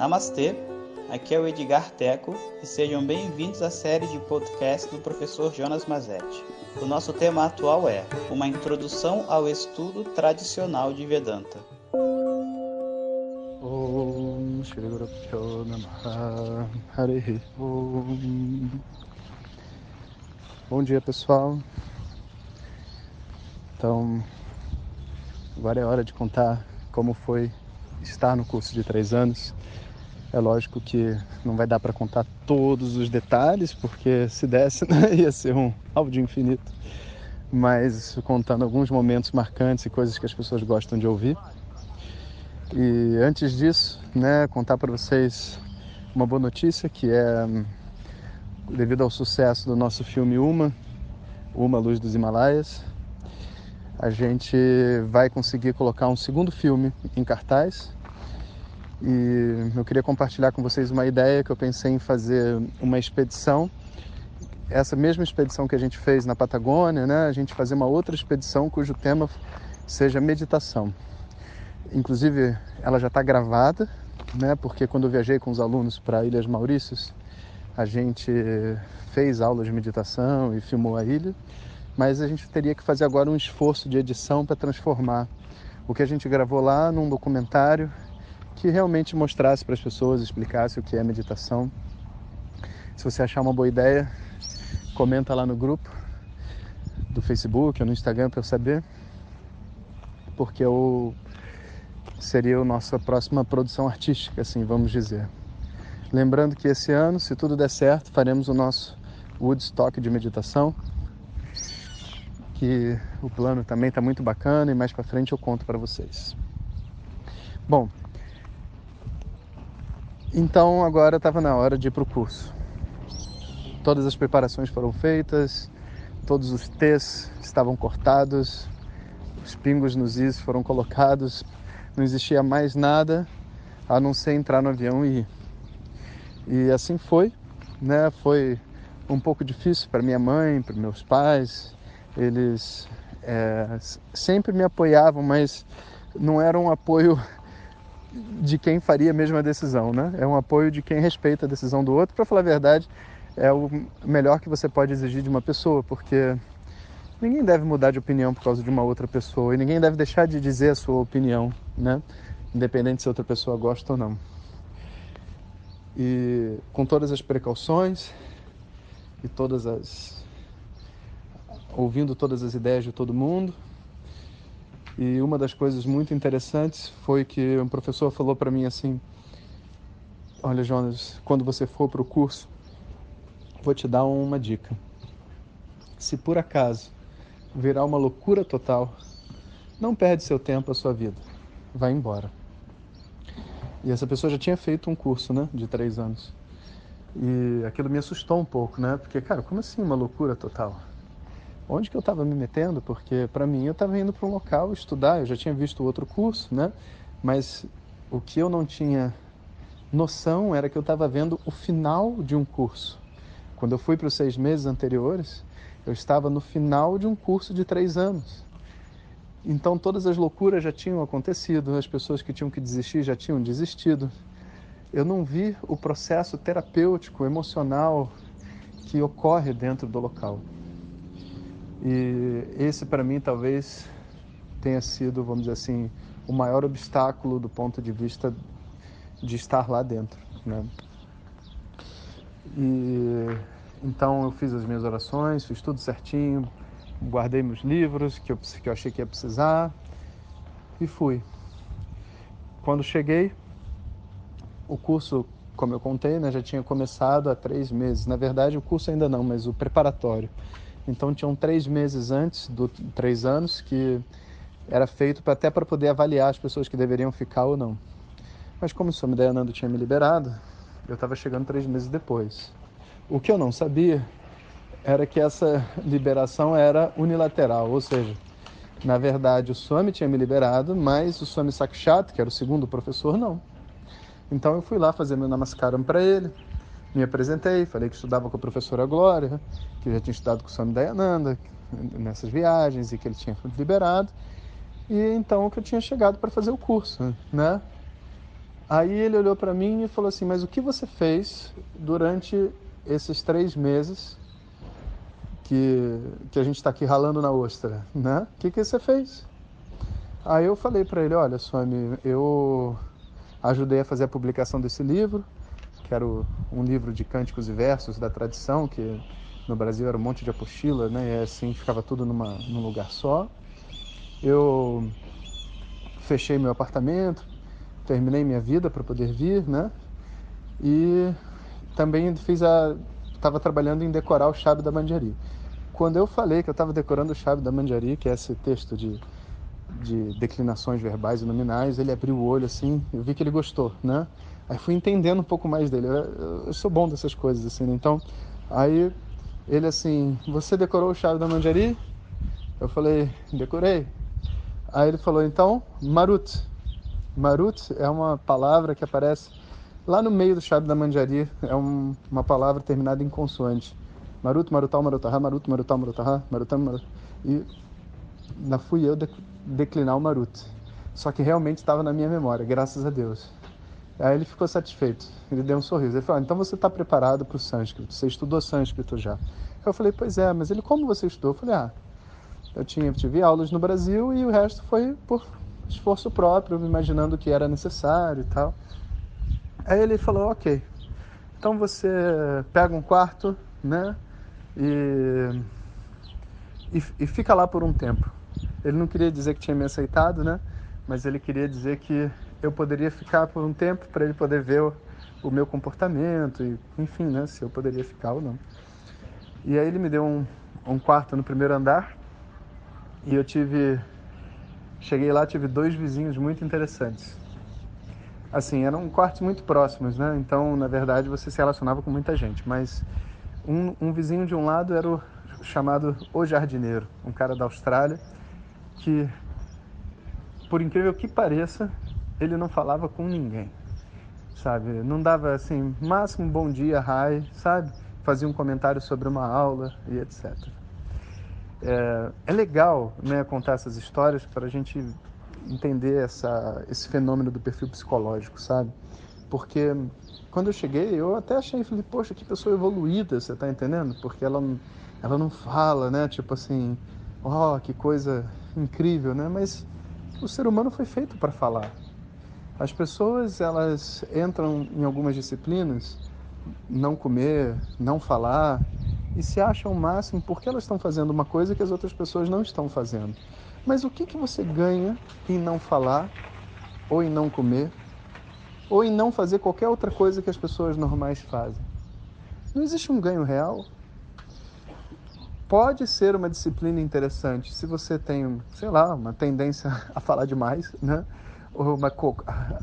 Namastê, aqui é o Edgar Teco e sejam bem-vindos à série de podcast do professor Jonas Mazetti. O nosso tema atual é Uma Introdução ao Estudo Tradicional de Vedanta. Bom dia, pessoal. Então, agora é hora de contar como foi estar no curso de três anos. É lógico que não vai dar para contar todos os detalhes, porque se desse né, ia ser um áudio infinito. Mas contando alguns momentos marcantes e coisas que as pessoas gostam de ouvir. E antes disso, né, contar para vocês uma boa notícia que é devido ao sucesso do nosso filme Uma, Uma Luz dos Himalaias, a gente vai conseguir colocar um segundo filme em cartaz. E eu queria compartilhar com vocês uma ideia que eu pensei em fazer uma expedição. Essa mesma expedição que a gente fez na Patagônia, né? A gente fazer uma outra expedição cujo tema seja meditação. Inclusive, ela já está gravada, né? Porque quando eu viajei com os alunos para Ilhas Maurícios, a gente fez aulas de meditação e filmou a ilha mas a gente teria que fazer agora um esforço de edição para transformar o que a gente gravou lá num documentário que realmente mostrasse para as pessoas, explicasse o que é meditação. Se você achar uma boa ideia, comenta lá no grupo do Facebook ou no Instagram para eu saber, porque eu seria a nossa próxima produção artística, assim, vamos dizer. Lembrando que esse ano, se tudo der certo, faremos o nosso Woodstock de meditação, que o plano também está muito bacana e mais para frente eu conto para vocês. Bom, então agora estava na hora de ir para o curso. Todas as preparações foram feitas, todos os T's estavam cortados, os pingos nos is foram colocados, não existia mais nada a não ser entrar no avião e ir. E assim foi, né? Foi um pouco difícil para minha mãe, para meus pais, eles é, sempre me apoiavam, mas não era um apoio de quem faria a mesma decisão, né? É um apoio de quem respeita a decisão do outro. Para falar a verdade, é o melhor que você pode exigir de uma pessoa, porque ninguém deve mudar de opinião por causa de uma outra pessoa e ninguém deve deixar de dizer a sua opinião, né? Independente se outra pessoa gosta ou não. E com todas as precauções e todas as ouvindo todas as ideias de todo mundo. E uma das coisas muito interessantes foi que um professor falou para mim assim: Olha, Jonas, quando você for para o curso, vou te dar uma dica. Se por acaso virar uma loucura total, não perde seu tempo, a sua vida. Vai embora. E essa pessoa já tinha feito um curso, né, de três anos. E aquilo me assustou um pouco, né? Porque, cara, como assim uma loucura total? Onde que eu estava me metendo, porque para mim eu estava indo para um local estudar, eu já tinha visto outro curso, né? Mas o que eu não tinha noção era que eu estava vendo o final de um curso. Quando eu fui para os seis meses anteriores, eu estava no final de um curso de três anos. Então todas as loucuras já tinham acontecido, as pessoas que tinham que desistir já tinham desistido. Eu não vi o processo terapêutico, emocional que ocorre dentro do local. E esse para mim talvez tenha sido, vamos dizer assim, o maior obstáculo do ponto de vista de estar lá dentro, né? E então eu fiz as minhas orações, fiz tudo certinho, guardei meus livros que eu, que eu achei que ia precisar e fui. Quando cheguei, o curso, como eu contei, né, já tinha começado há três meses. Na verdade, o curso ainda não, mas o preparatório. Então tinham três meses antes do três anos que era feito pra, até para poder avaliar as pessoas que deveriam ficar ou não. Mas como o Swami Dayananda tinha me liberado, eu estava chegando três meses depois. O que eu não sabia era que essa liberação era unilateral, ou seja, na verdade o Swami tinha me liberado, mas o Swami Sakshat, que era o segundo professor, não. Então eu fui lá fazer meu namaskaram para ele, me apresentei, falei que estudava com a professora Glória, que já tinha estudado com o Swami Dayananda nessas viagens e que ele tinha liberado. E então que eu tinha chegado para fazer o curso, né? Aí ele olhou para mim e falou assim: Mas o que você fez durante esses três meses que, que a gente está aqui ralando na ostra? Né? O que, que você fez? Aí eu falei para ele: Olha, Swami, eu ajudei a fazer a publicação desse livro, que era um livro de cânticos e versos da tradição, que no Brasil era um monte de apostila, né? E assim ficava tudo numa, num lugar só. Eu fechei meu apartamento, terminei minha vida para poder vir, né? E também fiz a estava trabalhando em decorar o Chave da Mandiari. Quando eu falei que eu estava decorando o Chave da Mandiari, que é esse texto de, de declinações verbais e nominais, ele abriu o olho assim, eu vi que ele gostou, né? Aí fui entendendo um pouco mais dele. Eu, eu sou bom dessas coisas assim, né? Então, aí ele assim, você decorou o Chave da Mandiari? Eu falei, decorei. Aí ele falou, então, Marut. Marut é uma palavra que aparece lá no meio do chave da manjari, é um, uma palavra terminada em consoante. Marut, marutal, marutahá, marut, marutal, marutahá, marutam, marut. E na fui eu declinar o marut. Só que realmente estava na minha memória, graças a Deus. Aí ele ficou satisfeito, ele deu um sorriso. Ele falou: ah, então você está preparado para o sânscrito, você estudou sânscrito já. Eu falei: pois é, mas ele, como você estudou? Eu falei: ah, eu tinha, tive aulas no Brasil e o resto foi por esforço próprio, imaginando que era necessário e tal. Aí ele falou, ok, então você pega um quarto, né, e, e, e fica lá por um tempo. Ele não queria dizer que tinha me aceitado, né, mas ele queria dizer que eu poderia ficar por um tempo para ele poder ver o, o, meu comportamento e, enfim, né, se eu poderia ficar ou não. E aí ele me deu um, um quarto no primeiro andar e eu tive Cheguei lá, tive dois vizinhos muito interessantes. Assim, eram quartos muito próximos, né? Então, na verdade, você se relacionava com muita gente. Mas um, um vizinho de um lado era o chamado O Jardineiro, um cara da Austrália que, por incrível que pareça, ele não falava com ninguém, sabe? Não dava assim, máximo bom dia, hi, sabe? Fazia um comentário sobre uma aula e etc. É, é legal né, contar essas histórias para a gente entender essa, esse fenômeno do perfil psicológico, sabe? Porque quando eu cheguei, eu até achei, falei, poxa, que pessoa evoluída, você está entendendo? Porque ela, ela não fala, né? Tipo assim, ó, oh, que coisa incrível, né? Mas o ser humano foi feito para falar. As pessoas, elas entram em algumas disciplinas, não comer, não falar, e se acham o máximo porque elas estão fazendo uma coisa que as outras pessoas não estão fazendo. Mas o que, que você ganha em não falar, ou em não comer, ou em não fazer qualquer outra coisa que as pessoas normais fazem? Não existe um ganho real. Pode ser uma disciplina interessante se você tem, sei lá, uma tendência a falar demais, né? Uma,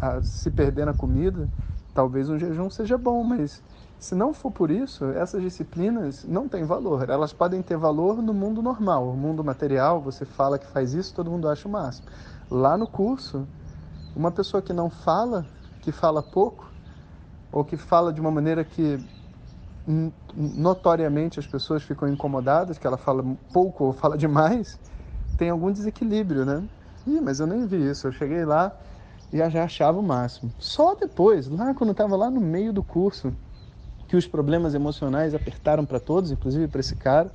a se perder na comida. Talvez um jejum seja bom, mas se não for por isso, essas disciplinas não têm valor. Elas podem ter valor no mundo normal, no mundo material, você fala que faz isso, todo mundo acha o máximo. Lá no curso, uma pessoa que não fala, que fala pouco, ou que fala de uma maneira que notoriamente as pessoas ficam incomodadas, que ela fala pouco ou fala demais, tem algum desequilíbrio, né? Ih, mas eu nem vi isso. Eu cheguei lá e já achava o máximo. Só depois, lá quando eu estava lá no meio do curso, que os problemas emocionais apertaram para todos, inclusive para esse cara,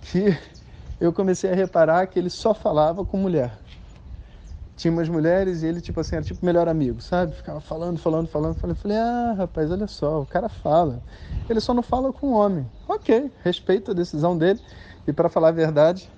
que eu comecei a reparar que ele só falava com mulher. Tinha umas mulheres e ele, tipo assim, era tipo melhor amigo, sabe? Ficava falando, falando, falando. Falei, falei, ah, rapaz, olha só, o cara fala. Ele só não fala com homem. Ok, respeito a decisão dele. E para falar a verdade,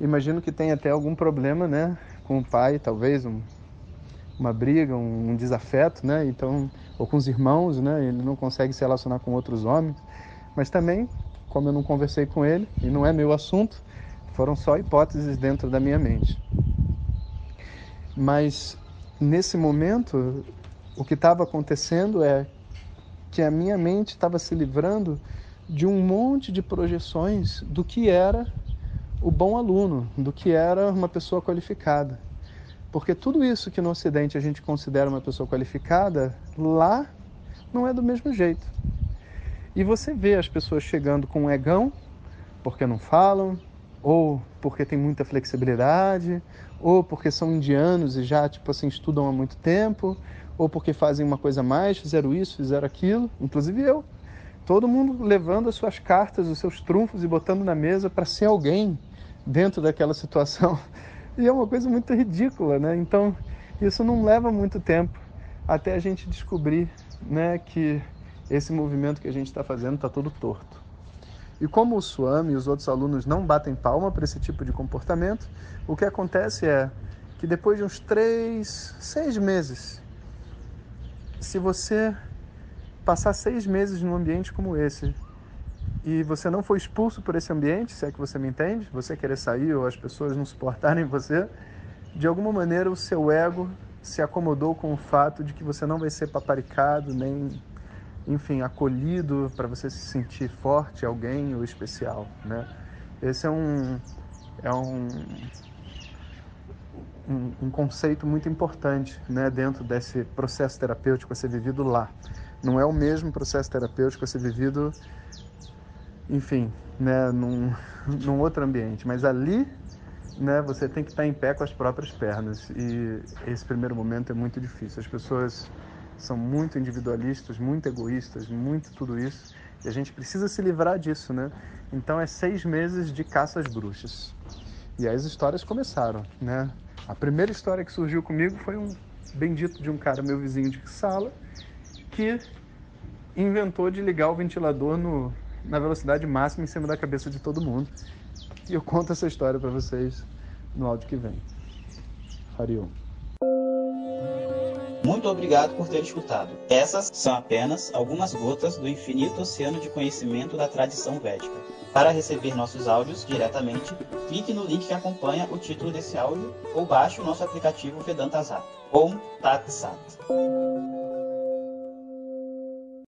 imagino que tem até algum problema, né? Com o pai, talvez, um, uma briga, um, um desafeto, né? Então, ou com os irmãos, né? Ele não consegue se relacionar com outros homens. Mas também, como eu não conversei com ele e não é meu assunto, foram só hipóteses dentro da minha mente. Mas nesse momento, o que estava acontecendo é que a minha mente estava se livrando de um monte de projeções do que era o bom aluno, do que era uma pessoa qualificada. Porque tudo isso que no Ocidente a gente considera uma pessoa qualificada, lá não é do mesmo jeito. E você vê as pessoas chegando com um egão, porque não falam, ou porque tem muita flexibilidade, ou porque são indianos e já tipo assim estudam há muito tempo, ou porque fazem uma coisa a mais, fizeram isso, fizeram aquilo, inclusive eu. Todo mundo levando as suas cartas, os seus trunfos e botando na mesa para ser alguém dentro daquela situação. E é uma coisa muito ridícula, né? Então, isso não leva muito tempo até a gente descobrir né, que esse movimento que a gente está fazendo está todo torto. E como o Swami e os outros alunos não batem palma para esse tipo de comportamento, o que acontece é que depois de uns três, seis meses, se você passar seis meses num ambiente como esse e você não foi expulso por esse ambiente, se é que você me entende, você querer sair ou as pessoas não suportarem você, de alguma maneira o seu ego se acomodou com o fato de que você não vai ser paparicado, nem, enfim, acolhido para você se sentir forte, alguém ou especial, né? Esse é um é um, um, um conceito muito importante, né, dentro desse processo terapêutico a ser vivido lá. Não é o mesmo processo terapêutico a ser vivido enfim, né, num, num outro ambiente. Mas ali, né, você tem que estar em pé com as próprias pernas. E esse primeiro momento é muito difícil. As pessoas são muito individualistas, muito egoístas, muito tudo isso. E a gente precisa se livrar disso, né? Então é seis meses de caça às bruxas. E aí as histórias começaram, né? A primeira história que surgiu comigo foi um bendito de um cara, meu vizinho de sala, que inventou de ligar o ventilador no, na velocidade máxima em cima da cabeça de todo mundo. E eu conto essa história para vocês no áudio que vem. Hariom. Muito obrigado por ter escutado. Essas são apenas algumas gotas do infinito oceano de conhecimento da tradição védica. Para receber nossos áudios diretamente, clique no link que acompanha o título desse áudio ou baixe o nosso aplicativo Vedanta Zat. Om Tat Sat.